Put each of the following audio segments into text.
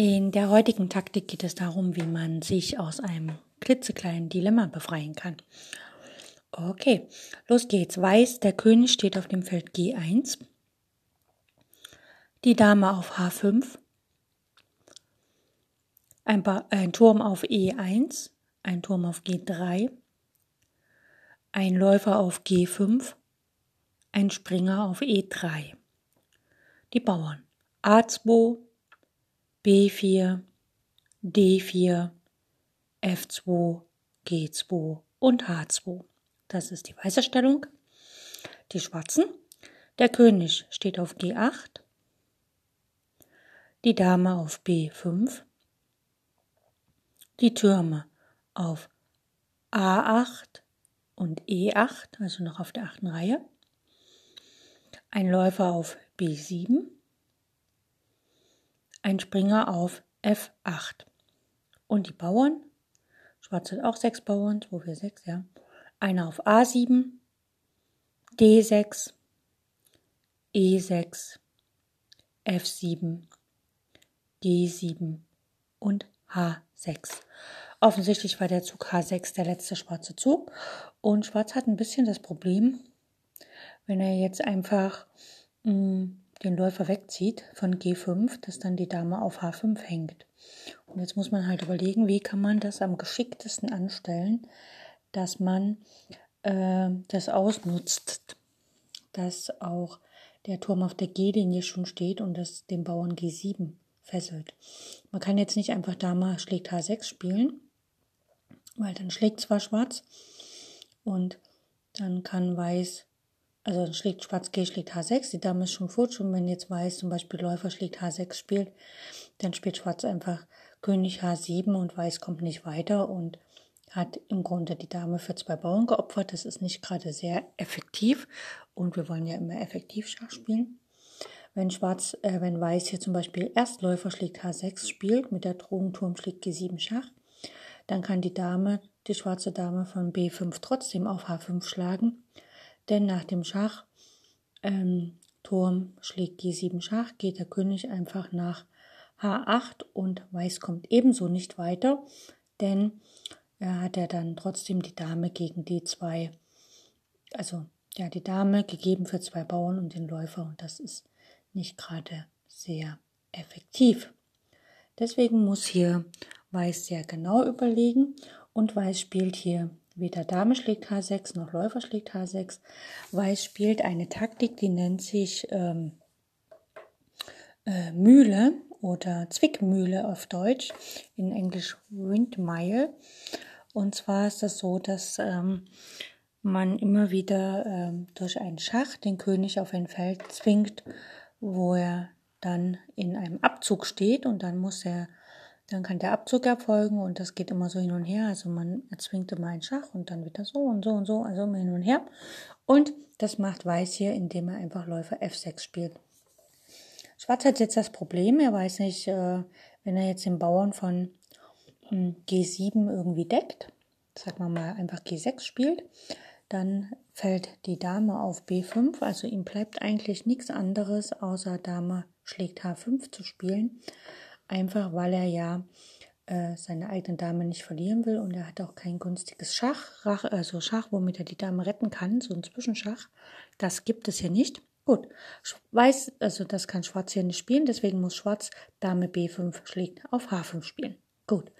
In der heutigen Taktik geht es darum, wie man sich aus einem klitzekleinen Dilemma befreien kann. Okay, los geht's. Weiß, der König steht auf dem Feld G1, die Dame auf H5, ein, ein Turm auf E1, ein Turm auf G3, ein Läufer auf G5, ein Springer auf E3. Die Bauern A2, B4, D4, F2, G2 und H2. Das ist die weiße Stellung. Die schwarzen. Der König steht auf G8, die Dame auf B5, die Türme auf A8 und E8, also noch auf der achten Reihe, ein Läufer auf B7, ein Springer auf F8. Und die Bauern, Schwarz hat auch sechs Bauern, 2, 4, 6, ja. Einer auf A7, D6, E6, F7, G7 und H6. Offensichtlich war der Zug H6 der letzte schwarze Zug und Schwarz hat ein bisschen das Problem, wenn er jetzt einfach mh, mm, den Läufer wegzieht von G5, dass dann die Dame auf H5 hängt. Und jetzt muss man halt überlegen, wie kann man das am geschicktesten anstellen, dass man äh, das ausnutzt, dass auch der Turm auf der G-Linie schon steht und das den Bauern G7 fesselt. Man kann jetzt nicht einfach Dame schlägt H6 spielen, weil dann schlägt zwar Schwarz und dann kann Weiß also dann schlägt Schwarz G schlägt H6, die Dame ist schon futsch und wenn jetzt Weiß zum Beispiel Läufer schlägt H6 spielt, dann spielt Schwarz einfach König H7 und Weiß kommt nicht weiter und hat im Grunde die Dame für zwei Bauern geopfert. Das ist nicht gerade sehr effektiv und wir wollen ja immer effektiv Schach spielen. Wenn Schwarz, äh, wenn Weiß hier zum Beispiel Erstläufer schlägt H6 spielt, mit der Drohung Turm schlägt G7 Schach, dann kann die Dame, die schwarze Dame von B5 trotzdem auf H5 schlagen denn nach dem Schach ähm, schlägt G7 Schach, geht der König einfach nach H8 und Weiß kommt ebenso nicht weiter, denn er hat ja dann trotzdem die Dame gegen D2, also ja, die Dame gegeben für zwei Bauern und den Läufer und das ist nicht gerade sehr effektiv. Deswegen muss hier Weiß sehr genau überlegen und Weiß spielt hier Weder Dame schlägt H6 noch Läufer schlägt H6. Weiß spielt eine Taktik, die nennt sich ähm, äh, Mühle oder Zwickmühle auf Deutsch, in Englisch Windmile. Und zwar ist das so, dass ähm, man immer wieder ähm, durch einen Schach den König auf ein Feld zwingt, wo er dann in einem Abzug steht und dann muss er dann kann der Abzug erfolgen und das geht immer so hin und her. Also man erzwingt immer einen Schach und dann wieder so und so und so, also immer hin und her. Und das macht Weiß hier, indem er einfach Läufer F6 spielt. Schwarz hat jetzt das Problem, er weiß nicht, äh, wenn er jetzt den Bauern von hm, G7 irgendwie deckt, sagen wir mal einfach G6 spielt, dann fällt die Dame auf B5, also ihm bleibt eigentlich nichts anderes, außer Dame schlägt H5 zu spielen einfach weil er ja äh, seine eigene Dame nicht verlieren will und er hat auch kein günstiges Schach, also Schach, womit er die Dame retten kann, so ein Zwischenschach. Das gibt es hier nicht. Gut, Weiß, also das kann Schwarz hier nicht spielen, deswegen muss Schwarz Dame B5 schlägt auf H5 spielen. Gut,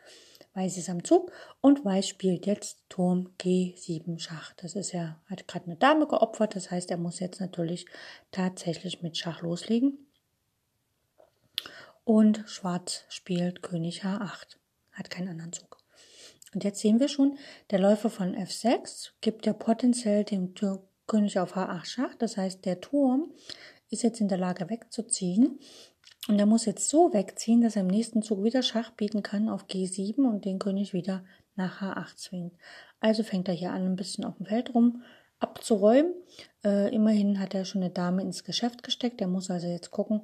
Weiß ist am Zug und Weiß spielt jetzt Turm G7 Schach. Das ist ja, hat gerade eine Dame geopfert, das heißt, er muss jetzt natürlich tatsächlich mit Schach loslegen und Schwarz spielt König H8, hat keinen anderen Zug. Und jetzt sehen wir schon, der Läufer von F6 gibt ja potenziell dem König auf H8 Schach, das heißt der Turm ist jetzt in der Lage wegzuziehen Und er muss jetzt so wegziehen, dass er im nächsten Zug wieder Schach bieten kann auf G7 und den König wieder nach H8 zwingt. Also fängt er hier an, ein bisschen auf dem Feld rum abzuräumen. Äh, immerhin hat er schon eine Dame ins Geschäft gesteckt. Er muss also jetzt gucken,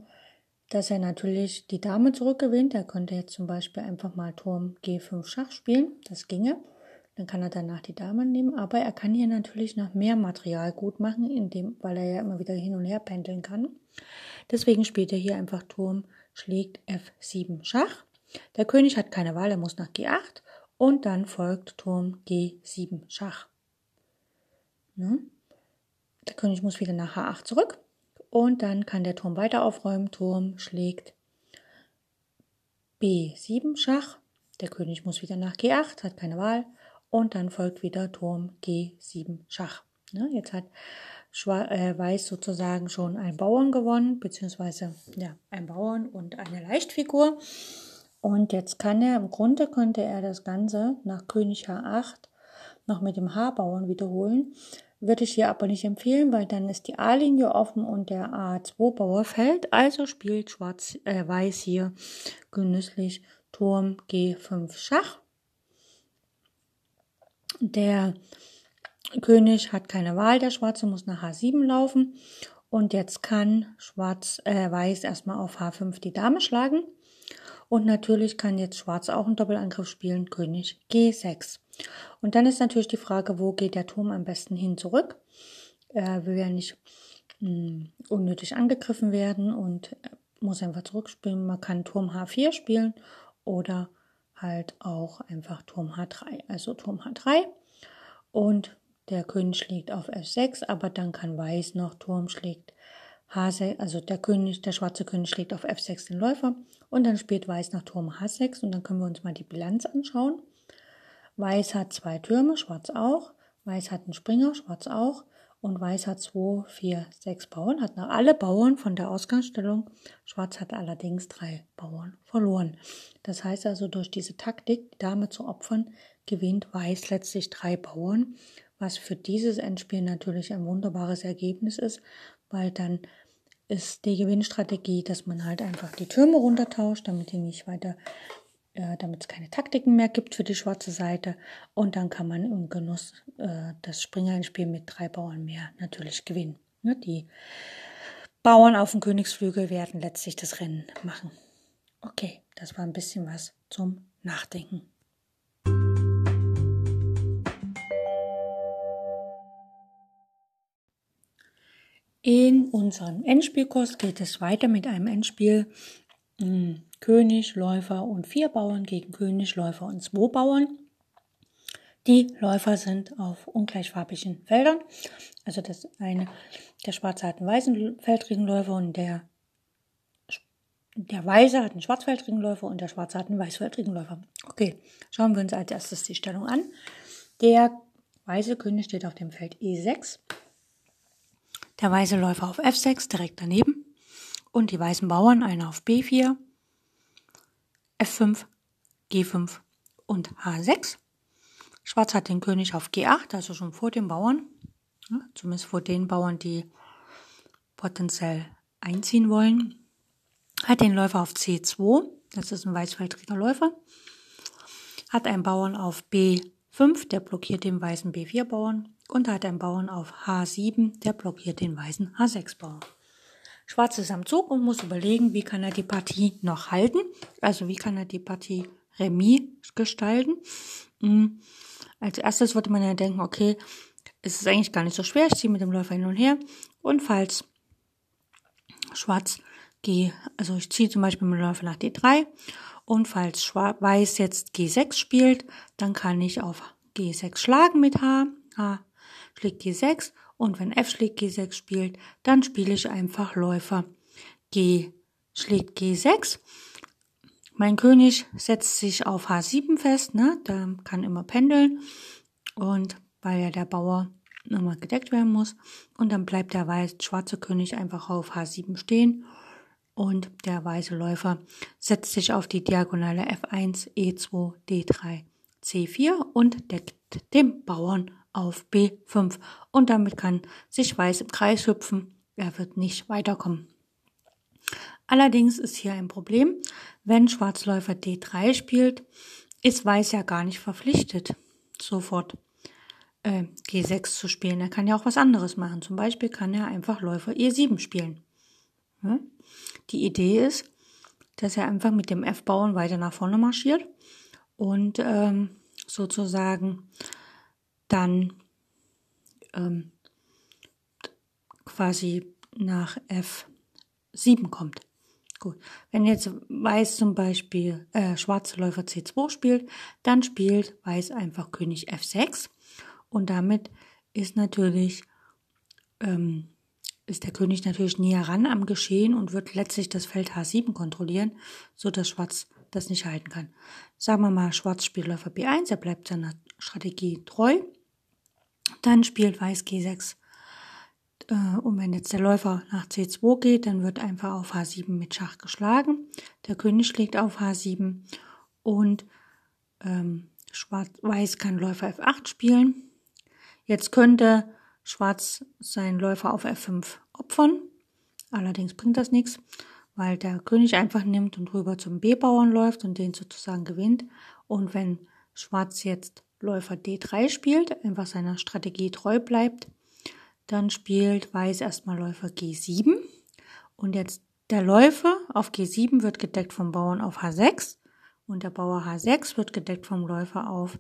dass er natürlich die Dame zurückgewinnt. Er könnte jetzt zum Beispiel einfach mal Turm G5 Schach spielen. Das ginge. Dann kann er danach die Dame nehmen. Aber er kann hier natürlich noch mehr Material gut machen, indem, weil er ja immer wieder hin und her pendeln kann. Deswegen spielt er hier einfach Turm schlägt F7 Schach. Der König hat keine Wahl, er muss nach G8 und dann folgt Turm G7 Schach. Ne? Der König muss wieder nach H8 zurück und dann kann der Turm weiter aufräumen. Turm schlägt B7 Schach. Der König muss wieder nach G8, hat keine Wahl und dann folgt wieder Turm G7 Schach. Ne? Jetzt hat äh, Weiß sozusagen schon einen Bauern gewonnen, beziehungsweise ja, ein Bauern und eine Leichtfigur. Und jetzt kann er, im Grunde könnte er das Ganze nach König H8 noch mit dem H-Bauern wiederholen. Würde ich hier aber nicht empfehlen, weil dann ist die A-Linie offen und der A2-Bauer fällt. Also spielt Schwarz, äh, Weiß hier genüsslich Turm G5 Schach. Der König hat keine Wahl, der Schwarze muss nach H7 laufen. Und jetzt kann Schwarz, äh, Weiß erstmal auf H5 die Dame schlagen. Und natürlich kann jetzt Schwarz auch einen Doppelangriff spielen, König G6. Und dann ist natürlich die Frage, wo geht der Turm am besten hin zurück? Er will ja nicht mh, hm, unnötig angegriffen werden und muss einfach zurückspielen. Man kann Turm H4 spielen oder halt auch einfach Turm H3. Also Turm H3 und der König schlägt auf F6, aber dann kann Weiß noch Turm schlägt H6, also der König, der schwarze König schlägt auf F6 den Läufer und dann spielt Weiß nach Turm H6 und dann können wir uns mal die Bilanz anschauen. Weiß hat zwei Türme, Schwarz auch. Weiß hat einen Springer, Schwarz auch. Und Weiß hat zwei, vier, sechs Bauern, hat noch alle Bauern von der Ausgangsstellung. Schwarz hat allerdings drei Bauern verloren. Das heißt also, durch diese Taktik, die Dame zu opfern, gewinnt Weiß letztlich drei Bauern was für dieses Endspiel natürlich ein wunderbares Ergebnis ist, weil dann ist die Gewinnstrategie, dass man halt einfach die Türme runtertauscht, damit die nicht weiter, äh, damit es keine Taktiken mehr gibt für die schwarze Seite. Und dann kann man im Genuss äh, das Springerspiel mit drei Bauern mehr natürlich gewinnen. Ne? Die Bauern auf dem Königsflügel werden letztlich das Rennen machen. Okay, das war ein bisschen was zum Nachdenken. In unserem Endspielkurs geht es weiter mit einem Endspiel hm, König, Läufer und vier Bauern gegen König, Läufer und zwei Bauern. Die Läufer sind auf ungleichfarbigen Feldern. Also das eine, der Schwarze hat einen weißen Feldregenläufer und der, der Weiße hat einen Schwarzfeldregenläufer und der Schwarze hat einen Weißfeldregenläufer. Okay, schauen wir uns als erstes die Stellung an. Der weiße König steht auf dem Feld E6 der weiße Läufer auf F6 direkt daneben und die weißen Bauern einer auf B4, F5, G5 und H6. Schwarz hat den König auf G8, also schon vor den Bauern, zumindest vor den Bauern, die potenziell einziehen wollen. Hat den Läufer auf C2, das ist ein weißfeldriger Läufer. Hat einen Bauern auf B5, der blockiert den weißen B4-Bauern und hat einen Bauern auf H7, der blockiert den weißen H6-Bauern. Schwarz ist am Zug und muss überlegen, wie kann er die Partie noch halten, also wie kann er die Partie Remis gestalten. Hm, als erstes würde man ja denken, okay, es ist eigentlich gar nicht so schwer, ich ziehe mit dem Läufer hin und her. Und falls Schwarz G, also ich ziehe zum Beispiel mit dem Läufer nach D3 und falls Schwarz, Weiß jetzt G6 spielt, dann kann ich auf G6 schlagen mit H, H schlägt G6 und wenn F schlägt G6 spielt, dann spiele ich einfach Läufer G schlägt G6. Mein König setzt sich auf H7 fest, ne? da kann immer pendeln und weil ja der Bauer immer gedeckt werden muss und dann bleibt der weiß schwarze König einfach auf H7 stehen und der weiße Läufer setzt sich auf die Diagonale F1, E2, D3, C4 und deckt den Bauern auf B5 und damit kann sich Weiß im Kreis hüpfen. Er wird nicht weiterkommen. Allerdings ist hier ein Problem. Wenn Schwarzläufer D3 spielt, ist Weiß ja gar nicht verpflichtet, sofort äh, G6 zu spielen. Er kann ja auch was anderes machen. Zum Beispiel kann er einfach Läufer E7 spielen. Ja? Die Idee ist, dass er einfach mit dem F-Bauern weiter nach vorne marschiert und ähm, sozusagen dann ähm, quasi nach F7 kommt. Gut. Wenn jetzt Weiß zum Beispiel äh, schwarze Läufer C2 spielt, dann spielt Weiß einfach König F6 und damit ist natürlich ähm, ist der König natürlich näher ran am Geschehen und wird letztlich das Feld H7 kontrollieren, so dass Schwarz das nicht halten kann. Sagen wir mal, Schwarz spielt Läufer B1, er bleibt seiner Strategie treu. Dann spielt Weiß G6 äh, und wenn jetzt der Läufer nach C2 geht, dann wird einfach auf H7 mit Schach geschlagen. Der König schlägt auf H7 und ähm, Schwarz, Weiß kann Läufer F8 spielen. Jetzt könnte Schwarz seinen Läufer auf F5 opfern. Allerdings bringt das nichts, weil der König einfach nimmt und rüber zum B-Bauern läuft und den sozusagen gewinnt. Und wenn Schwarz jetzt Läufer D3 spielt, einfach seiner Strategie treu bleibt, dann spielt Weiß erstmal Läufer G7. Und jetzt der Läufer auf G7 wird gedeckt vom Bauern auf H6 und der Bauer H6 wird gedeckt vom Läufer auf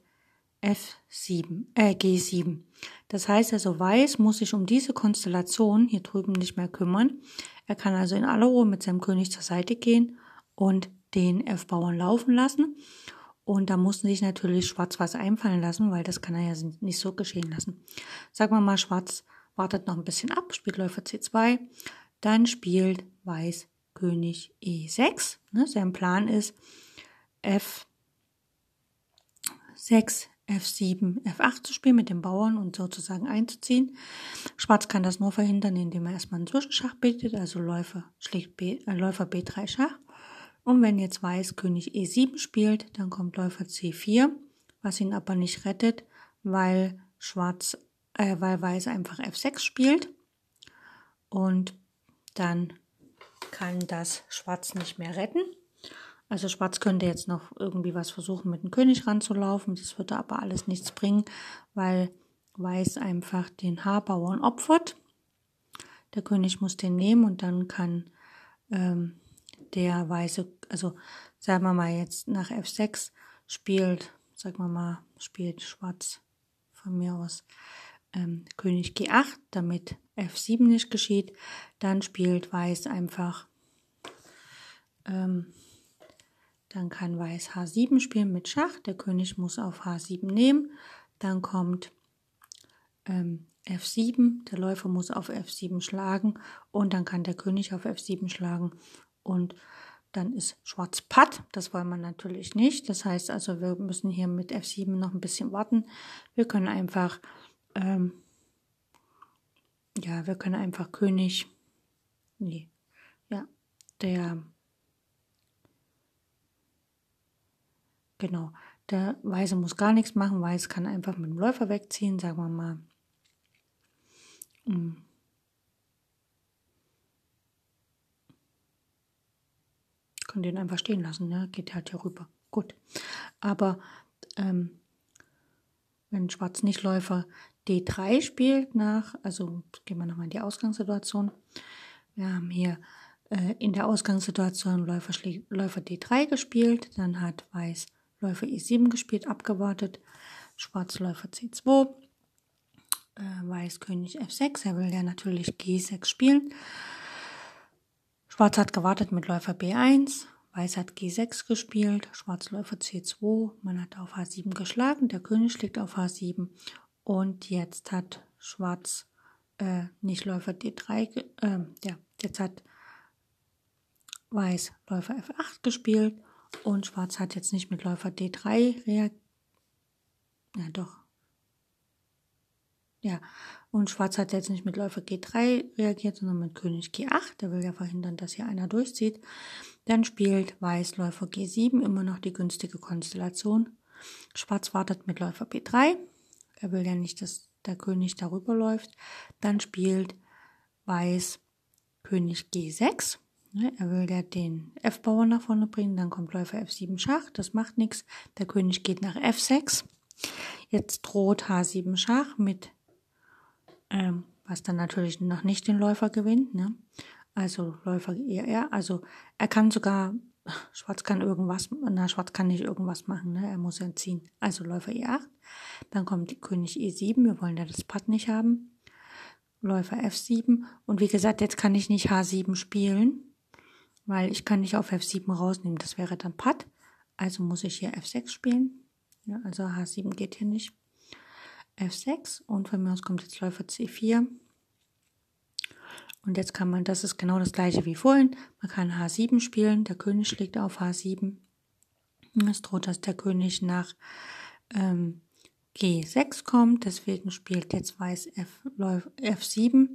F7, äh, G7. Das heißt also, Weiß muss sich um diese Konstellation hier drüben nicht mehr kümmern. Er kann also in aller Ruhe mit seinem König zur Seite gehen und den F-Bauern laufen lassen. Und da mussten sich natürlich Schwarz was einfallen lassen, weil das kann er ja nicht so geschehen lassen. Sagen wir mal, Schwarz wartet noch ein bisschen ab, spielt Läufer C2, dann spielt Weiß König E6. Ne, sein Plan ist F6, F7, F8 zu spielen mit dem Bauern und sozusagen einzuziehen. Schwarz kann das nur verhindern, indem er erstmal einen Zwischenschach bittet, also Läufer, schlägt B, äh, Läufer B3 Schach. Und wenn jetzt Weiß König E7 spielt, dann kommt Läufer C4, was ihn aber nicht rettet, weil Schwarz äh, weil Weiß einfach F6 spielt. Und dann kann das Schwarz nicht mehr retten. Also Schwarz könnte jetzt noch irgendwie was versuchen, mit dem König ranzulaufen. Das würde aber alles nichts bringen, weil Weiß einfach den H-Bauern opfert. Der König muss den nehmen und dann kann ähm, der Weiße, also sagen wir mal jetzt nach F6 spielt, sagen wir mal, spielt Schwarz von mir aus ähm, König G8, damit F7 nicht geschieht. Dann spielt Weiß einfach, ähm, dann kann Weiß H7 spielen mit Schach. Der König muss auf H7 nehmen. Dann kommt ähm, F7, der Läufer muss auf F7 schlagen und dann kann der König auf F7 schlagen und dann ist Schwarz Patt. Das wollen wir natürlich nicht. Das heißt also, wir müssen hier mit F7 noch ein bisschen warten. Wir können einfach ähm, ja, wir können einfach König, nee, ja, der, genau, der Weiße muss gar nichts machen, Weiß kann einfach mit dem Läufer wegziehen, sagen wir mal. Hm. Können den einfach stehen lassen, ne? geht halt hier rüber. Gut. Aber ähm, wenn Schwarz nicht Läufer D3 spielt nach, also gehen wir nochmal in die Ausgangssituation. Wir haben hier äh, in der Ausgangssituation Läufer, Läufer D3 gespielt, dann hat Weiß Läufer E7 gespielt, abgewartet, Schwarz Läufer C2, äh, Weiß König F6, er will ja natürlich G6 spielen. Schwarz hat gewartet mit Läufer B1, Weiß hat G6 gespielt, Schwarz Läufer C2, man hat auf H7 geschlagen, der König schlägt auf H7 und jetzt hat Schwarz äh, nicht Läufer D3, äh, ja, jetzt hat Weiß Läufer F8 gespielt und Schwarz hat jetzt nicht mit Läufer D3 reagiert. Ja, doch. Ja, und Schwarz hat jetzt nicht mit Läufer G3 reagiert, sondern mit König G8. Der will ja verhindern, dass hier einer durchzieht. Dann spielt Weiß Läufer G7, immer noch die günstige Konstellation. Schwarz wartet mit Läufer B3. Er will ja nicht, dass der König darüber läuft. Dann spielt Weiß König G6. Ne, er will ja den F-Bauer nach vorne bringen, dann kommt Läufer F7 Schach, das macht nichts. Der König geht nach F6. Jetzt droht H7 Schach mit, ähm, was dann natürlich noch nicht den Läufer gewinnt. Ne? Also Läufer ER, also er kann sogar, Schwarz kann irgendwas, na Schwarz kann nicht irgendwas machen, ne? er muss entziehen. Also Läufer E8, dann kommt König E7, wir wollen ja das Patt nicht haben. Läufer F7 und wie gesagt, jetzt kann ich nicht H7 spielen weil ich kann nicht auf F7 rausnehmen, das wäre dann Patt. Also muss ich hier F6 spielen. Ja, also H7 geht hier nicht. F6 und von mir aus kommt jetzt Läufer C4. Und jetzt kann man, das ist genau das gleiche wie vorhin, man kann H7 spielen, der König schlägt auf H7. Es droht, dass der König nach ähm, G6 kommt, deswegen spielt jetzt Weiß F, F7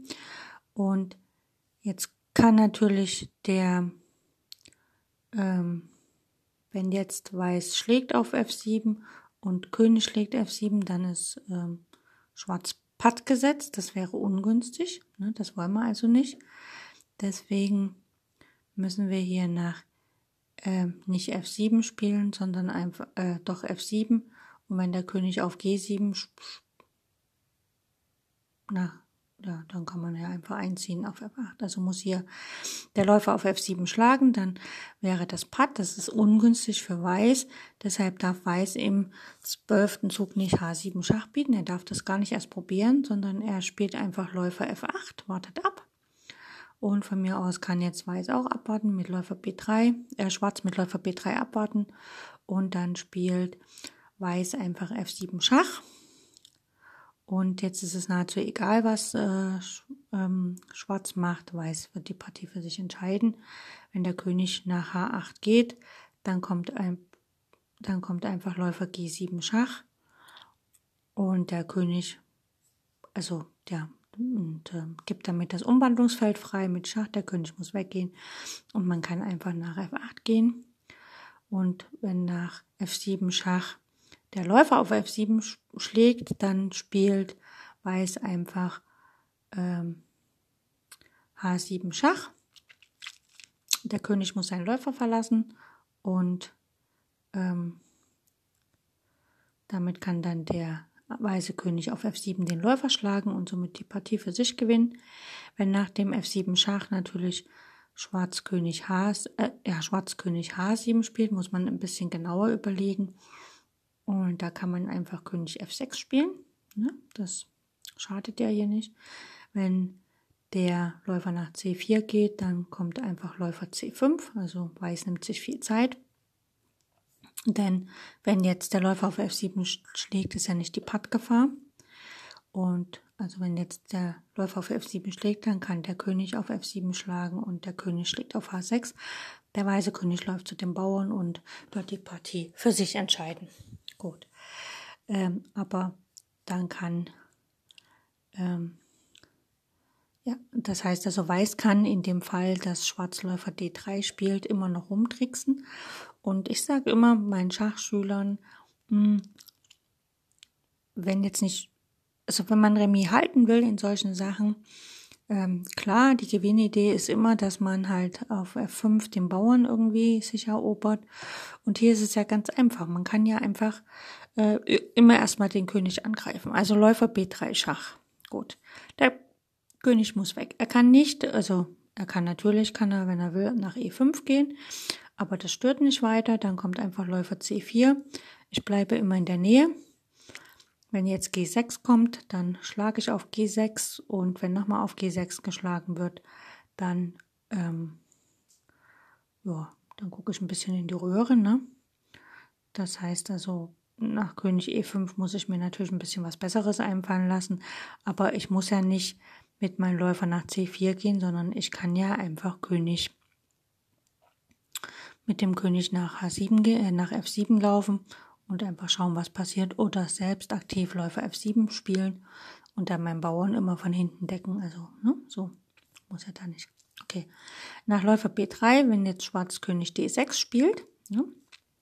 und jetzt kann natürlich der ähm, wenn jetzt Weiß schlägt auf F7 und König schlägt F7, dann ist ähm, Schwarz Patt gesetzt. Das wäre ungünstig. Ne? Das wollen wir also nicht. Deswegen müssen wir hier nach äh, nicht F7 spielen, sondern einfach äh, doch F7. Und wenn der König auf G7 nach ja, dann kann man ja einfach einziehen auf F8. Also muss hier der Läufer auf F7 schlagen, dann wäre das Patt. Das ist ungünstig für Weiß. Deshalb darf Weiß im zwölften Zug nicht H7 Schach bieten. Er darf das gar nicht erst probieren, sondern er spielt einfach Läufer F8, wartet ab. Und von mir aus kann jetzt Weiß auch abwarten mit Läufer B3, äh, Schwarz mit Läufer B3 abwarten. Und dann spielt Weiß einfach F7 Schach. Und jetzt ist es nahezu egal, was äh, ähm, Schwarz macht. Weiß wird die Partie für sich entscheiden. Wenn der König nach H8 geht, dann kommt, ein, dann kommt einfach Läufer G7 Schach. Und der König, also der und äh, gibt damit das Umwandlungsfeld frei mit Schach. Der König muss weggehen und man kann einfach nach F8 gehen. Und wenn nach F7 Schach der Läufer auf F7 schlägt, dann spielt Weiß einfach ähm, H7 Schach. Der König muss seinen Läufer verlassen und ähm, damit kann dann der weiße König auf F7 den Läufer schlagen und somit die Partie für sich gewinnen. Wenn nach dem F7 Schach natürlich Schwarz König H, äh, ja, Schwarz König H7 spielt, muss man ein bisschen genauer überlegen, und da kann man einfach König F6 spielen. Ne? Das schadet ja hier nicht. Wenn der Läufer nach C4 geht, dann kommt einfach Läufer C5. Also Weiß nimmt sich viel Zeit. Denn wenn jetzt der Läufer auf F7 schlägt, ist ja nicht die Pattgefahr. Und also wenn jetzt der Läufer auf F7 schlägt, dann kann der König auf F7 schlagen und der König schlägt auf H6. Der weiße König läuft zu den Bauern und dort die Partie für sich entscheiden. Gut. Ähm, aber dann kann, ähm, ja, das heißt also, Weiß kann in dem Fall, dass Schwarzläufer D3 spielt, immer noch rumtricksen. Und ich sage immer meinen Schachschülern, mh, hm, wenn jetzt nicht, also wenn man Remis halten will in solchen Sachen, ähm, klar, die Gewinnidee ist immer, dass man halt auf F5 den Bauern irgendwie sich erobert. Und hier ist es ja ganz einfach. Man kann ja einfach äh, immer erstmal den König angreifen. Also Läufer B3 Schach. Gut. Der König muss weg. Er kann nicht, also er kann natürlich, kann er, wenn er will, nach E5 gehen. Aber das stört nicht weiter. Dann kommt einfach Läufer C4. Ich bleibe immer in der Nähe. Wenn jetzt G6 kommt, dann schlage ich auf G6 und wenn nochmal auf G6 geschlagen wird, dann, ähm, ja, dann gucke ich ein bisschen in die Röhre. Ne? Das heißt also, nach König E5 muss ich mir natürlich ein bisschen was Besseres einfallen lassen, aber ich muss ja nicht mit meinem Läufer nach C4 gehen, sondern ich kann ja einfach König mit dem König nach H7 äh, nach F7 laufen und einfach schauen, was passiert oder selbst aktiv Läufer F7 spielen und dann meinen Bauern immer von hinten decken. Also, ne, so muss er da nicht. Okay. Nach Läufer B3, wenn jetzt Schwarz König D6 spielt, ne,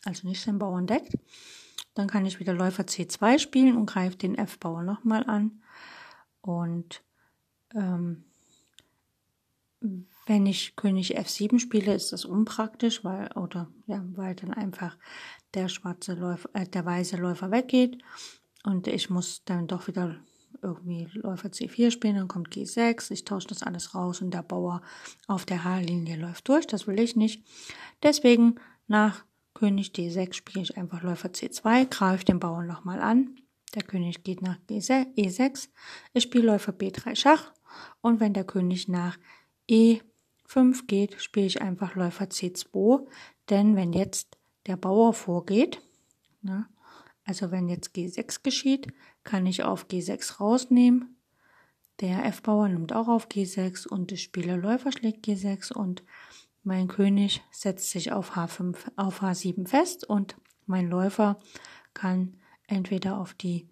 also nicht seinen Bauern deckt, dann kann ich wieder Läufer C2 spielen und greife den F-Bauer nochmal an. Und ähm, Wenn ich König F7 spiele, ist das unpraktisch, weil, oder, ja, weil dann einfach der schwarze Läufer, äh, der weiße Läufer weggeht und ich muss dann doch wieder irgendwie Läufer C4 spielen, dann kommt G6, ich tausche das alles raus und der Bauer auf der H-Linie läuft durch, das will ich nicht. Deswegen nach König D6 spiele ich einfach Läufer C2, greife den Bauern nochmal an, der König geht nach E6, e ich spiele Läufer B3 Schach und wenn der König nach E5 geht, spiele ich einfach Läufer C2, denn wenn jetzt der Bauer vorgeht, ne, also wenn jetzt G6 geschieht, kann ich auf G6 rausnehmen. Der F-Bauer nimmt auch auf G6 und der Spieler Läufer schlägt G6 und mein König setzt sich auf H5, auf H7 fest und mein Läufer kann entweder auf die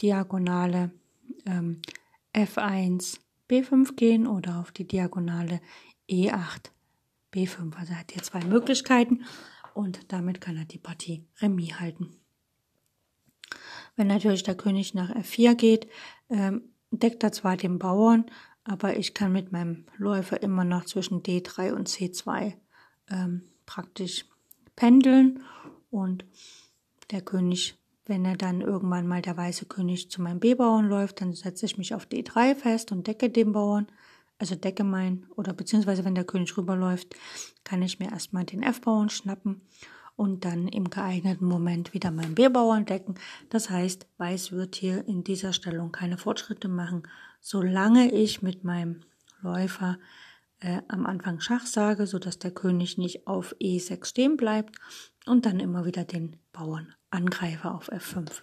Diagonale ähm, F1 B5 gehen oder auf die Diagonale E8 B5. Also hat hier zwei Möglichkeiten und damit kann er die Partie Remis halten. Wenn natürlich der König nach F4 geht, ähm, deckt er zwar den Bauern, aber ich kann mit meinem Läufer immer noch zwischen D3 und C2 ähm, praktisch pendeln und der König, wenn er dann irgendwann mal der weiße König zu meinem B-Bauern läuft, dann setze ich mich auf D3 fest und decke den Bauern, also decke mein, oder beziehungsweise wenn der König rüberläuft, kann ich mir erstmal den F-Bauern schnappen und dann im geeigneten Moment wieder meinen B-Bauern decken. Das heißt, Weiß wird hier in dieser Stellung keine Fortschritte machen, solange ich mit meinem Läufer äh, am Anfang Schach sage, sodass der König nicht auf E6 stehen bleibt und dann immer wieder den Bauern angreife auf F5.